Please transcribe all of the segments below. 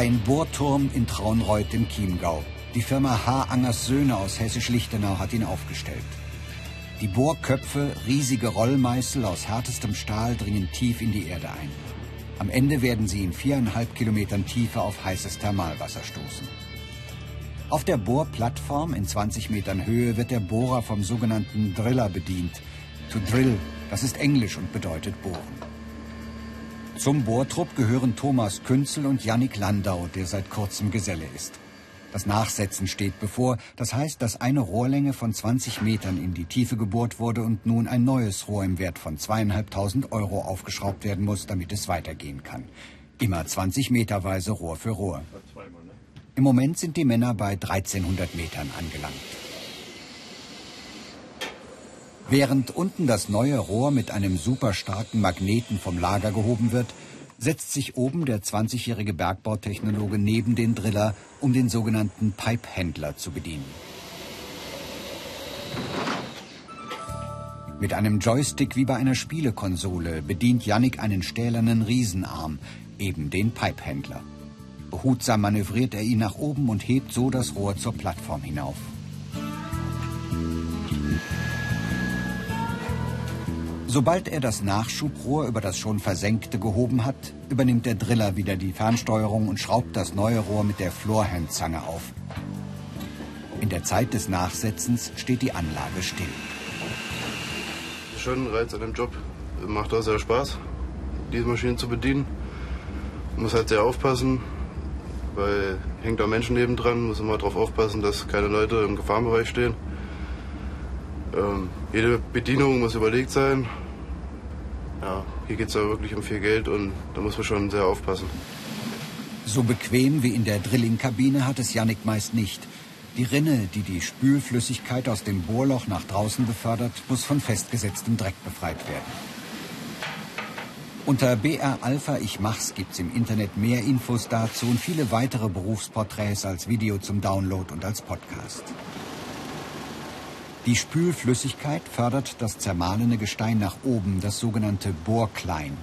Ein Bohrturm in Traunreuth im Chiemgau. Die Firma H. Angers Söhne aus Hessisch-Lichtenau hat ihn aufgestellt. Die Bohrköpfe, riesige Rollmeißel aus härtestem Stahl, dringen tief in die Erde ein. Am Ende werden sie in viereinhalb Kilometern Tiefe auf heißes Thermalwasser stoßen. Auf der Bohrplattform in 20 Metern Höhe wird der Bohrer vom sogenannten Driller bedient. To drill, das ist Englisch und bedeutet bohren. Zum Bohrtrupp gehören Thomas Künzel und Jannik Landau, der seit kurzem Geselle ist. Das Nachsetzen steht bevor. Das heißt, dass eine Rohrlänge von 20 Metern in die Tiefe gebohrt wurde und nun ein neues Rohr im Wert von zweieinhalbtausend Euro aufgeschraubt werden muss, damit es weitergehen kann. Immer 20 Meterweise Rohr für Rohr. Im Moment sind die Männer bei 1300 Metern angelangt. Während unten das neue Rohr mit einem super starken Magneten vom Lager gehoben wird, setzt sich oben der 20-jährige Bergbautechnologe neben den Driller, um den sogenannten Pipehändler zu bedienen. Mit einem Joystick wie bei einer Spielekonsole bedient Yannick einen stählernen Riesenarm, eben den Pipehändler. Behutsam manövriert er ihn nach oben und hebt so das Rohr zur Plattform hinauf. Sobald er das Nachschubrohr über das schon versenkte gehoben hat, übernimmt der Driller wieder die Fernsteuerung und schraubt das neue Rohr mit der Floorhandzange auf. In der Zeit des Nachsetzens steht die Anlage still. Schön Reiz an dem Job. Macht auch sehr Spaß, diese Maschinen zu bedienen. Muss halt sehr aufpassen, weil hängt auch Menschen nebendran, muss immer darauf aufpassen, dass keine Leute im Gefahrenbereich stehen. Ähm, jede Bedienung muss überlegt sein. Hier geht es ja wirklich um viel Geld und da muss man schon sehr aufpassen. So bequem wie in der Drillingkabine hat es Yannick meist nicht. Die Rinne, die die Spülflüssigkeit aus dem Bohrloch nach draußen befördert, muss von festgesetztem Dreck befreit werden. Unter BR Alpha Ich Mach's gibt's im Internet mehr Infos dazu und viele weitere Berufsporträts als Video zum Download und als Podcast. Die Spülflüssigkeit fördert das zermahlene Gestein nach oben, das sogenannte Bohrklein.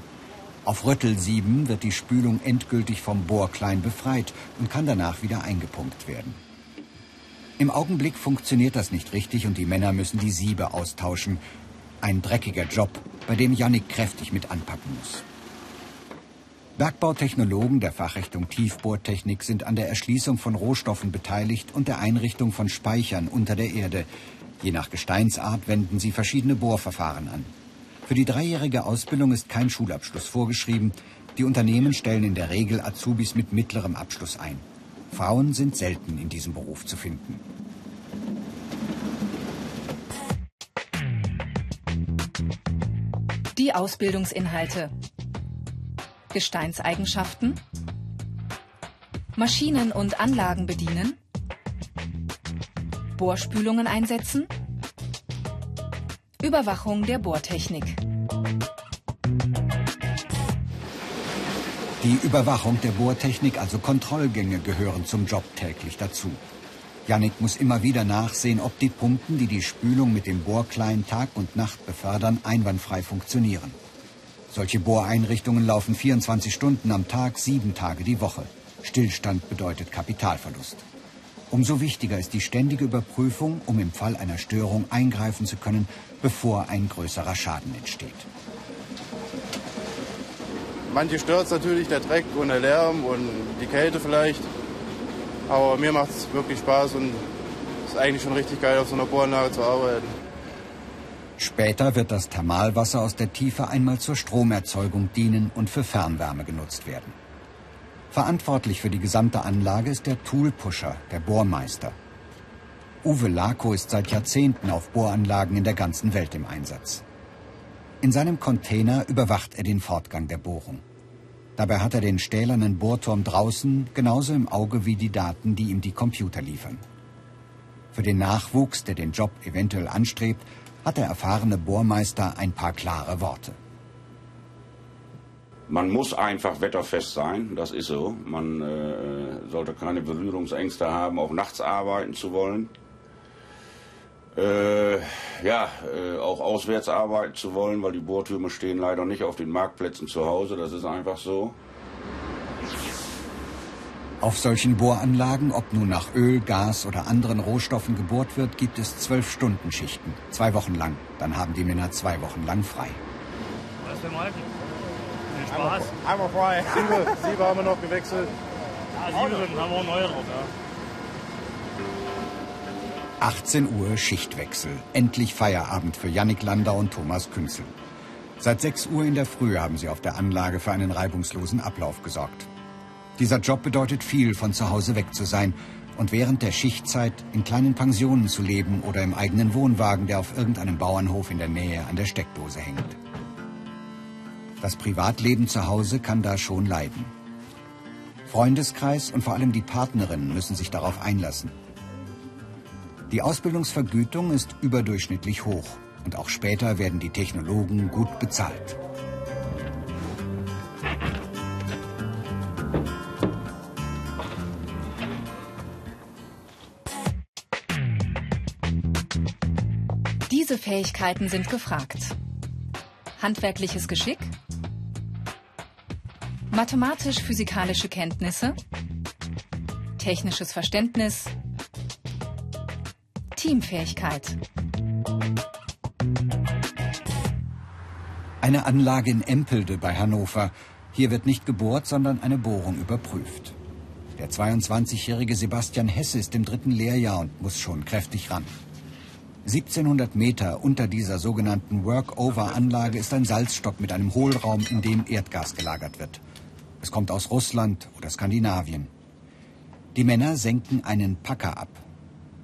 Auf Röttelsieben wird die Spülung endgültig vom Bohrklein befreit und kann danach wieder eingepumpt werden. Im Augenblick funktioniert das nicht richtig und die Männer müssen die Siebe austauschen. Ein dreckiger Job, bei dem Yannick kräftig mit anpacken muss. Bergbautechnologen der Fachrichtung Tiefbohrtechnik sind an der Erschließung von Rohstoffen beteiligt und der Einrichtung von Speichern unter der Erde, Je nach Gesteinsart wenden sie verschiedene Bohrverfahren an. Für die dreijährige Ausbildung ist kein Schulabschluss vorgeschrieben. Die Unternehmen stellen in der Regel Azubis mit mittlerem Abschluss ein. Frauen sind selten in diesem Beruf zu finden. Die Ausbildungsinhalte. Gesteinseigenschaften. Maschinen und Anlagen bedienen. Bohrspülungen einsetzen, Überwachung der Bohrtechnik. Die Überwachung der Bohrtechnik, also Kontrollgänge, gehören zum Job täglich dazu. Yannick muss immer wieder nachsehen, ob die Pumpen, die die Spülung mit dem Bohrklein Tag und Nacht befördern, einwandfrei funktionieren. Solche Bohreinrichtungen laufen 24 Stunden am Tag, sieben Tage die Woche. Stillstand bedeutet Kapitalverlust. Umso wichtiger ist die ständige Überprüfung, um im Fall einer Störung eingreifen zu können, bevor ein größerer Schaden entsteht. Manche stört es natürlich, der Dreck und der Lärm und die Kälte vielleicht. Aber mir macht es wirklich Spaß und es ist eigentlich schon richtig geil, auf so einer Bohranlage zu arbeiten. Später wird das Thermalwasser aus der Tiefe einmal zur Stromerzeugung dienen und für Fernwärme genutzt werden. Verantwortlich für die gesamte Anlage ist der Toolpusher, der Bohrmeister. Uwe Lako ist seit Jahrzehnten auf Bohranlagen in der ganzen Welt im Einsatz. In seinem Container überwacht er den Fortgang der Bohrung. Dabei hat er den stählernen Bohrturm draußen genauso im Auge wie die Daten, die ihm die Computer liefern. Für den Nachwuchs, der den Job eventuell anstrebt, hat der erfahrene Bohrmeister ein paar klare Worte. Man muss einfach wetterfest sein, das ist so. Man äh, sollte keine Berührungsängste haben, auch nachts arbeiten zu wollen. Äh, ja, äh, auch auswärts arbeiten zu wollen, weil die Bohrtürme stehen leider nicht auf den Marktplätzen zu Hause, das ist einfach so. Auf solchen Bohranlagen, ob nun nach Öl, Gas oder anderen Rohstoffen gebohrt wird, gibt es zwölf Stunden Schichten, zwei Wochen lang. Dann haben die Männer zwei Wochen lang frei. Was für Malten? Viel Spaß. Einmal frei. Siebe, Siebe haben wir noch gewechselt. Ja, sieben Stunden haben wir auch neue drauf, ja. 18 Uhr Schichtwechsel. Endlich Feierabend für Jannik Landau und Thomas Künzel. Seit 6 Uhr in der Früh haben sie auf der Anlage für einen reibungslosen Ablauf gesorgt. Dieser Job bedeutet viel, von zu Hause weg zu sein und während der Schichtzeit in kleinen Pensionen zu leben oder im eigenen Wohnwagen, der auf irgendeinem Bauernhof in der Nähe an der Steckdose hängt. Das Privatleben zu Hause kann da schon leiden. Freundeskreis und vor allem die Partnerinnen müssen sich darauf einlassen. Die Ausbildungsvergütung ist überdurchschnittlich hoch und auch später werden die Technologen gut bezahlt. Diese Fähigkeiten sind gefragt. Handwerkliches Geschick, mathematisch-physikalische Kenntnisse, technisches Verständnis, Teamfähigkeit. Eine Anlage in Empelde bei Hannover. Hier wird nicht gebohrt, sondern eine Bohrung überprüft. Der 22-jährige Sebastian Hesse ist im dritten Lehrjahr und muss schon kräftig ran. 1700 Meter unter dieser sogenannten Work-Over-Anlage ist ein Salzstock mit einem Hohlraum, in dem Erdgas gelagert wird. Es kommt aus Russland oder Skandinavien. Die Männer senken einen Packer ab.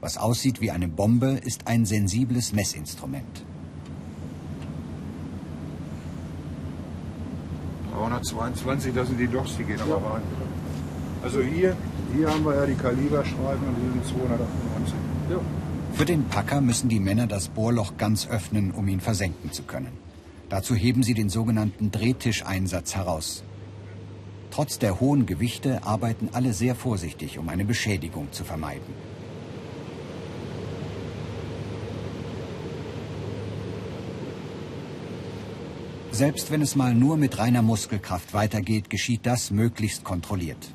Was aussieht wie eine Bombe, ist ein sensibles Messinstrument. 322, das sind die Loks, die gehen aber rein. Also hier, hier haben wir ja die Kaliberstreifen und hier sind 298. Ja. Für den Packer müssen die Männer das Bohrloch ganz öffnen, um ihn versenken zu können. Dazu heben sie den sogenannten Drehtischeinsatz heraus. Trotz der hohen Gewichte arbeiten alle sehr vorsichtig, um eine Beschädigung zu vermeiden. Selbst wenn es mal nur mit reiner Muskelkraft weitergeht, geschieht das möglichst kontrolliert.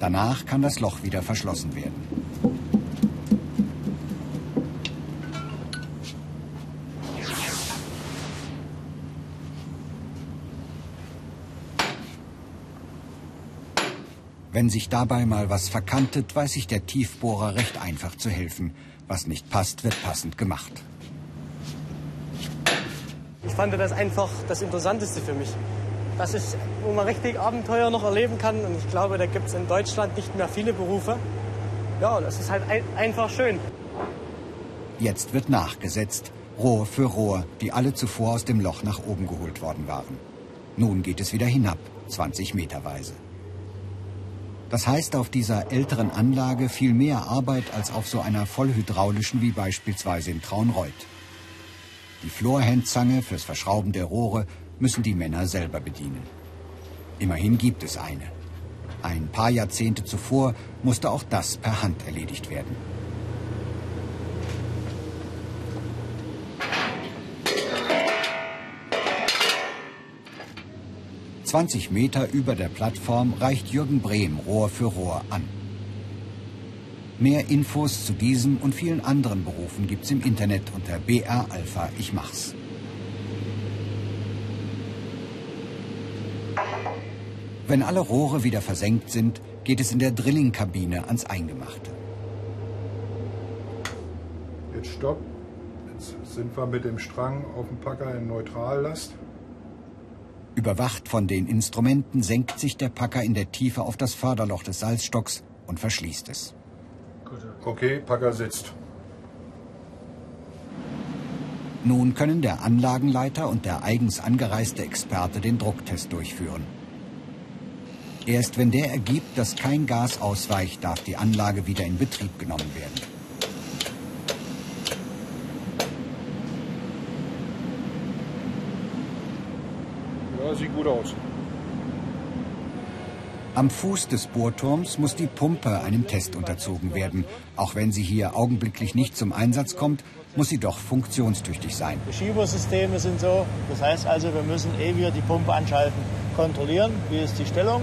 Danach kann das Loch wieder verschlossen werden. Wenn sich dabei mal was verkantet, weiß sich der Tiefbohrer recht einfach zu helfen. Was nicht passt, wird passend gemacht. Ich fand das einfach das Interessanteste für mich. Das ist, wo man richtig Abenteuer noch erleben kann. Und ich glaube, da gibt es in Deutschland nicht mehr viele Berufe. Ja, das ist halt ein, einfach schön. Jetzt wird nachgesetzt, Rohr für Rohr, die alle zuvor aus dem Loch nach oben geholt worden waren. Nun geht es wieder hinab, 20 Meterweise. Das heißt auf dieser älteren Anlage viel mehr Arbeit als auf so einer vollhydraulischen wie beispielsweise in Traunreuth. Die Florhandzange fürs Verschrauben der Rohre müssen die Männer selber bedienen. Immerhin gibt es eine. Ein paar Jahrzehnte zuvor musste auch das per Hand erledigt werden. Zwanzig Meter über der Plattform reicht Jürgen Brehm Rohr für Rohr an. Mehr Infos zu diesem und vielen anderen Berufen gibt's im Internet unter BR Alpha Ich Mach's. Wenn alle Rohre wieder versenkt sind, geht es in der Drillingkabine ans Eingemachte. Jetzt stopp. Jetzt sind wir mit dem Strang auf dem Packer in Neutrallast. Überwacht von den Instrumenten senkt sich der Packer in der Tiefe auf das Förderloch des Salzstocks und verschließt es. Okay, Packer sitzt. Nun können der Anlagenleiter und der eigens angereiste Experte den Drucktest durchführen. Erst wenn der ergibt, dass kein Gas ausweicht, darf die Anlage wieder in Betrieb genommen werden. Sieht gut aus. Am Fuß des Bohrturms muss die Pumpe einem Test unterzogen werden. Auch wenn sie hier augenblicklich nicht zum Einsatz kommt, muss sie doch funktionstüchtig sein. Die Schiebersysteme sind so. Das heißt also, wir müssen eh wieder die Pumpe anschalten. kontrollieren, wie ist die Stellung,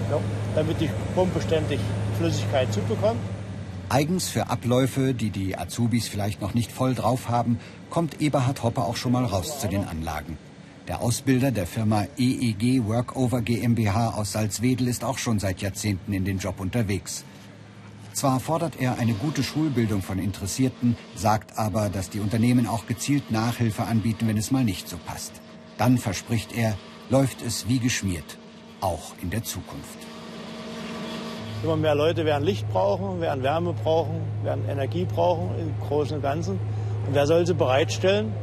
damit die Pumpe ständig Flüssigkeit zubekommt. Eigens für Abläufe, die die Azubis vielleicht noch nicht voll drauf haben, kommt Eberhard Hoppe auch schon mal raus zu den Anlagen. Der Ausbilder der Firma EEG Workover GmbH aus Salzwedel ist auch schon seit Jahrzehnten in dem Job unterwegs. Zwar fordert er eine gute Schulbildung von Interessierten, sagt aber, dass die Unternehmen auch gezielt Nachhilfe anbieten, wenn es mal nicht so passt. Dann verspricht er, läuft es wie geschmiert, auch in der Zukunft. Immer mehr Leute werden Licht brauchen, werden Wärme brauchen, werden Energie brauchen im Großen und Ganzen. Und wer soll sie bereitstellen?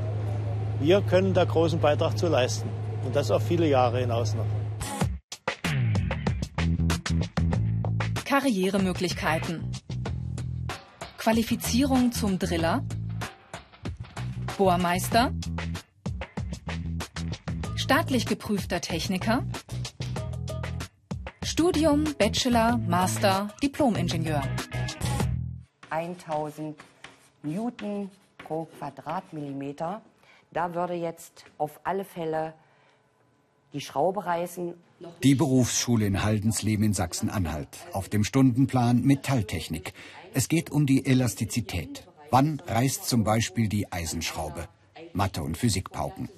Wir können da großen Beitrag zu leisten. Und das auf viele Jahre hinaus noch. Karrieremöglichkeiten. Qualifizierung zum Driller. Bohrmeister. Staatlich geprüfter Techniker. Studium, Bachelor, Master, Diplomingenieur. 1000 Newton pro Quadratmillimeter. Da würde jetzt auf alle Fälle die Schraube reißen. Die Berufsschule in Haldensleben in Sachsen-Anhalt. Auf dem Stundenplan Metalltechnik. Es geht um die Elastizität. Wann reißt zum Beispiel die Eisenschraube? Mathe- und Physikpauken.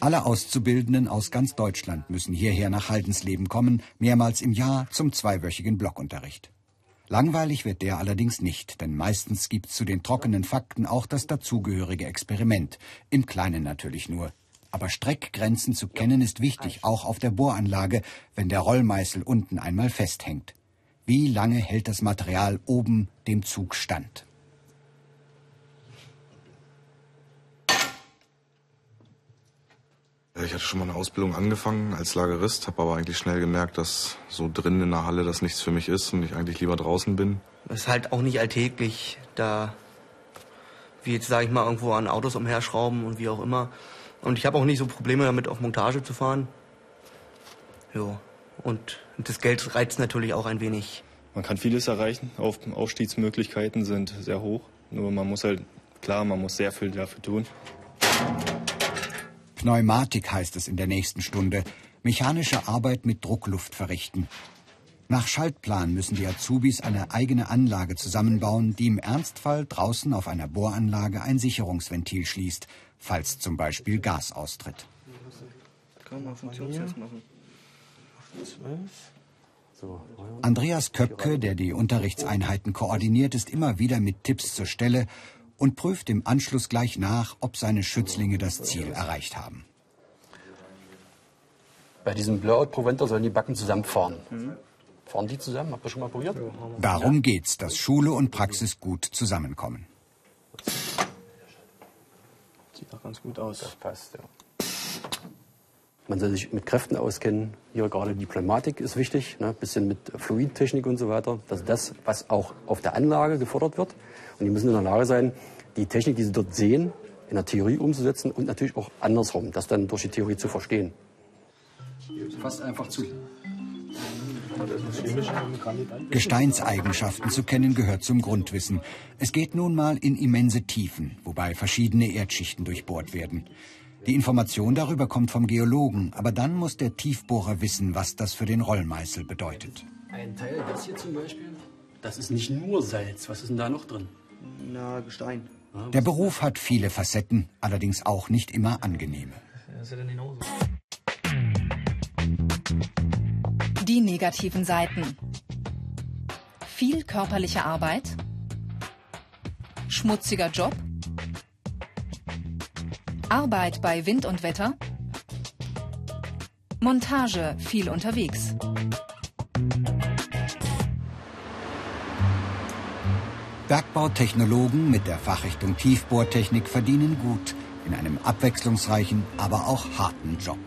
Alle Auszubildenden aus ganz Deutschland müssen hierher nach Haldensleben kommen, mehrmals im Jahr zum zweiwöchigen Blockunterricht. Langweilig wird der allerdings nicht, denn meistens gibt's zu den trockenen Fakten auch das dazugehörige Experiment. Im Kleinen natürlich nur. Aber Streckgrenzen zu kennen ist wichtig, auch auf der Bohranlage, wenn der Rollmeißel unten einmal festhängt. Wie lange hält das Material oben dem Zug stand? Ich hatte schon mal eine Ausbildung angefangen als Lagerist, habe aber eigentlich schnell gemerkt, dass so drinnen in der Halle das nichts für mich ist und ich eigentlich lieber draußen bin. Es ist halt auch nicht alltäglich, da wie jetzt sage ich mal irgendwo an Autos umherschrauben und wie auch immer. Und ich habe auch nicht so Probleme damit, auf Montage zu fahren. Ja, und das Geld reizt natürlich auch ein wenig. Man kann vieles erreichen, Aufstiegsmöglichkeiten sind sehr hoch. Nur man muss halt, klar, man muss sehr viel dafür tun. Pneumatik heißt es in der nächsten Stunde. Mechanische Arbeit mit Druckluft verrichten. Nach Schaltplan müssen die Azubis eine eigene Anlage zusammenbauen, die im Ernstfall draußen auf einer Bohranlage ein Sicherungsventil schließt, falls zum Beispiel Gas austritt. Andreas Köpke, der die Unterrichtseinheiten koordiniert, ist immer wieder mit Tipps zur Stelle und prüft im Anschluss gleich nach, ob seine Schützlinge das Ziel erreicht haben. Bei diesem Blowout-Proventer sollen die Backen zusammenfahren. Mhm. Fahren die zusammen? Habt ihr schon mal probiert? Darum geht's, dass Schule und Praxis gut zusammenkommen. Sieht doch ganz gut aus. Das passt, ja. Man soll sich mit Kräften auskennen. Hier gerade die Pneumatik ist wichtig, ne? bisschen mit Fluidtechnik und so weiter. Das ist das, was auch auf der Anlage gefordert wird. Und die müssen in der Lage sein, die Technik, die sie dort sehen, in der Theorie umzusetzen und natürlich auch andersrum, das dann durch die Theorie zu verstehen. Fast einfach zu. Gesteinseigenschaften zu kennen gehört zum Grundwissen. Es geht nun mal in immense Tiefen, wobei verschiedene Erdschichten durchbohrt werden. Die Information darüber kommt vom Geologen, aber dann muss der Tiefbohrer wissen, was das für den Rollmeißel bedeutet. Ein Teil, das hier zum Beispiel, das ist nicht nur Salz. Was ist denn da noch drin? Na, Gestein. Der Beruf hat viele Facetten, allerdings auch nicht immer angenehme. Die negativen Seiten. Viel körperliche Arbeit. Schmutziger Job. Arbeit bei Wind und Wetter. Montage viel unterwegs. Bergbautechnologen mit der Fachrichtung Tiefbohrtechnik verdienen gut in einem abwechslungsreichen, aber auch harten Job.